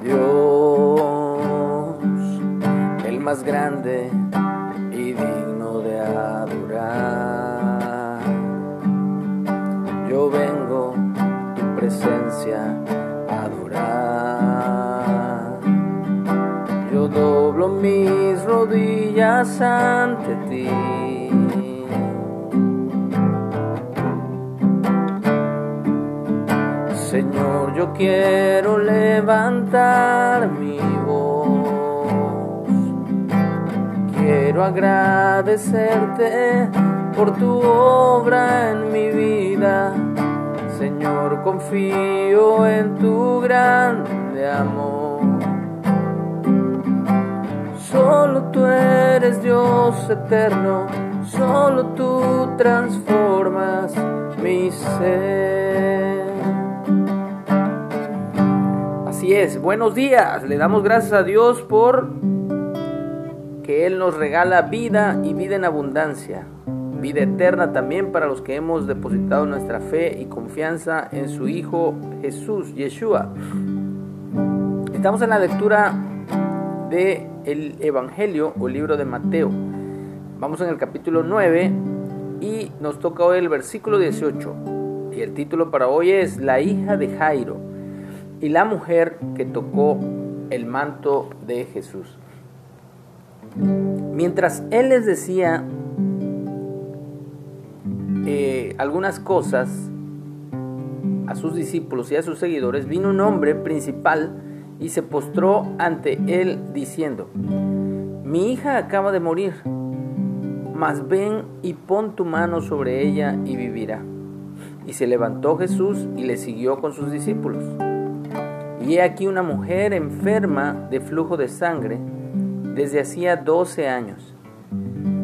Dios, el más grande y digno de adorar. Yo vengo tu presencia a adorar. Yo doblo mis rodillas ante ti. Señor, yo quiero levantar mi voz. Quiero agradecerte por tu obra en mi vida. Señor, confío en tu grande amor. Solo tú eres Dios eterno, solo tú transformas mi ser. Así es, buenos días. Le damos gracias a Dios por que Él nos regala vida y vida en abundancia. Vida eterna también para los que hemos depositado nuestra fe y confianza en su Hijo Jesús, Yeshua. Estamos en la lectura de el Evangelio o libro de Mateo. Vamos en el capítulo 9 y nos toca hoy el versículo 18. Y el título para hoy es La hija de Jairo y la mujer que tocó el manto de Jesús. Mientras él les decía eh, algunas cosas a sus discípulos y a sus seguidores, vino un hombre principal y se postró ante él diciendo, mi hija acaba de morir, mas ven y pon tu mano sobre ella y vivirá. Y se levantó Jesús y le siguió con sus discípulos. Y he aquí una mujer enferma de flujo de sangre desde hacía doce años.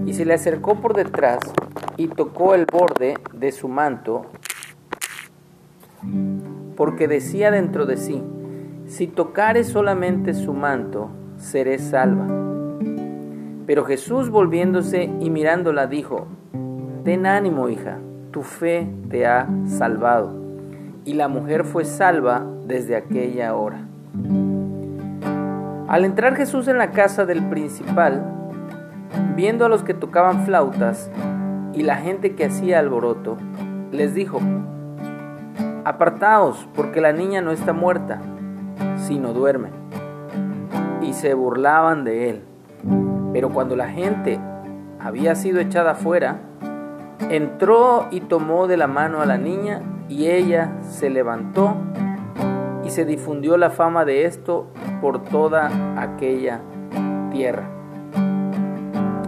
Y se le acercó por detrás y tocó el borde de su manto, porque decía dentro de sí, si tocare solamente su manto, seré salva. Pero Jesús volviéndose y mirándola dijo, Ten ánimo, hija, tu fe te ha salvado. Y la mujer fue salva desde aquella hora. Al entrar Jesús en la casa del principal, viendo a los que tocaban flautas y la gente que hacía alboroto, les dijo, Apartaos, porque la niña no está muerta, sino duerme. Y se burlaban de él. Pero cuando la gente había sido echada fuera, entró y tomó de la mano a la niña y ella se levantó se difundió la fama de esto por toda aquella tierra.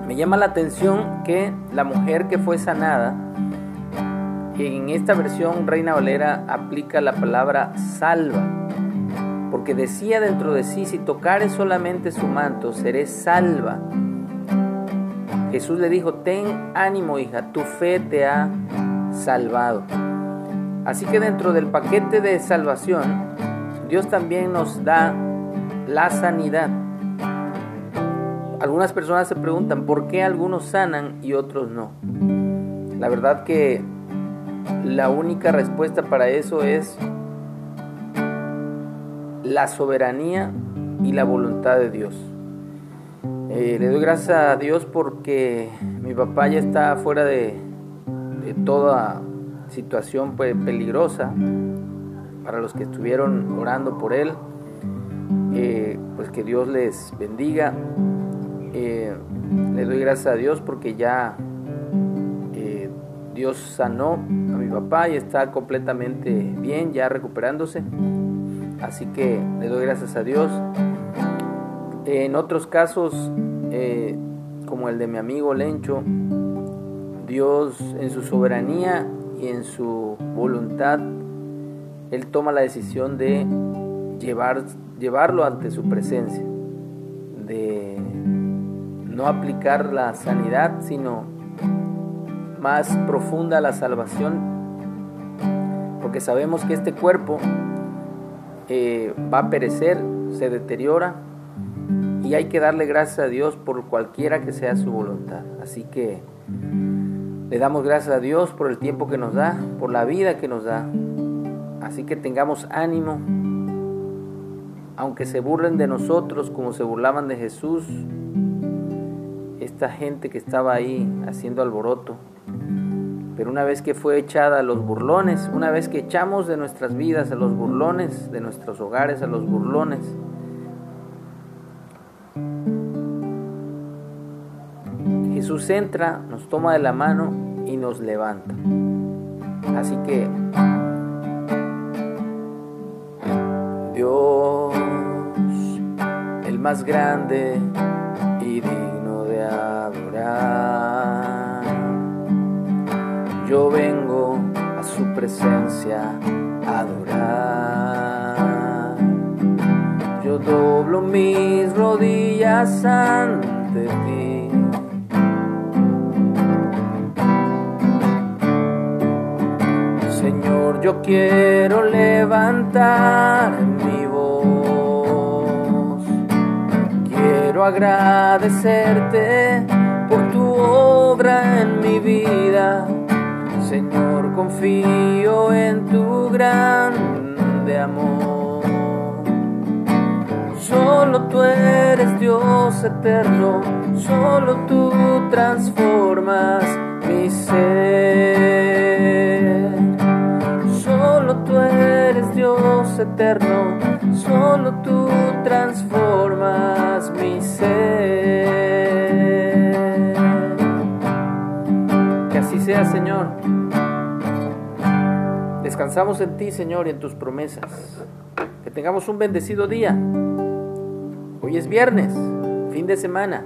Me llama la atención que la mujer que fue sanada, en esta versión Reina Valera aplica la palabra salva, porque decía dentro de sí, si tocare solamente su manto, seré salva. Jesús le dijo, ten ánimo hija, tu fe te ha salvado. Así que dentro del paquete de salvación, Dios también nos da la sanidad. Algunas personas se preguntan por qué algunos sanan y otros no. La verdad que la única respuesta para eso es la soberanía y la voluntad de Dios. Eh, le doy gracias a Dios porque mi papá ya está fuera de, de toda situación pues, peligrosa para los que estuvieron orando por él. Eh, pues que Dios les bendiga. Eh, le doy gracias a Dios porque ya eh, Dios sanó a mi papá y está completamente bien, ya recuperándose. Así que le doy gracias a Dios. En otros casos, como el de mi amigo Lencho, Dios en su soberanía y en su voluntad, Él toma la decisión de llevar, llevarlo ante su presencia, de no aplicar la sanidad, sino más profunda la salvación, porque sabemos que este cuerpo eh, va a perecer, se deteriora, y hay que darle gracias a Dios por cualquiera que sea su voluntad. Así que le damos gracias a Dios por el tiempo que nos da, por la vida que nos da. Así que tengamos ánimo aunque se burlen de nosotros como se burlaban de Jesús, esta gente que estaba ahí haciendo alboroto. Pero una vez que fue echada a los burlones, una vez que echamos de nuestras vidas a los burlones, de nuestros hogares a los burlones, Jesús entra, nos toma de la mano y nos levanta. Así que Dios, el más grande y digno de adorar, yo vengo a su presencia a adorar. Yo doblo mis rodillas ante ti. yo quiero levantar Quiero agradecerte por tu obra en mi vida. Señor, confío en tu grande amor. Solo tú eres Dios eterno, solo tú transformas mi ser. Solo tú eres Dios eterno, solo tú transformas Señor. Descansamos en ti, Señor, y en tus promesas. Que tengamos un bendecido día. Hoy es viernes, fin de semana.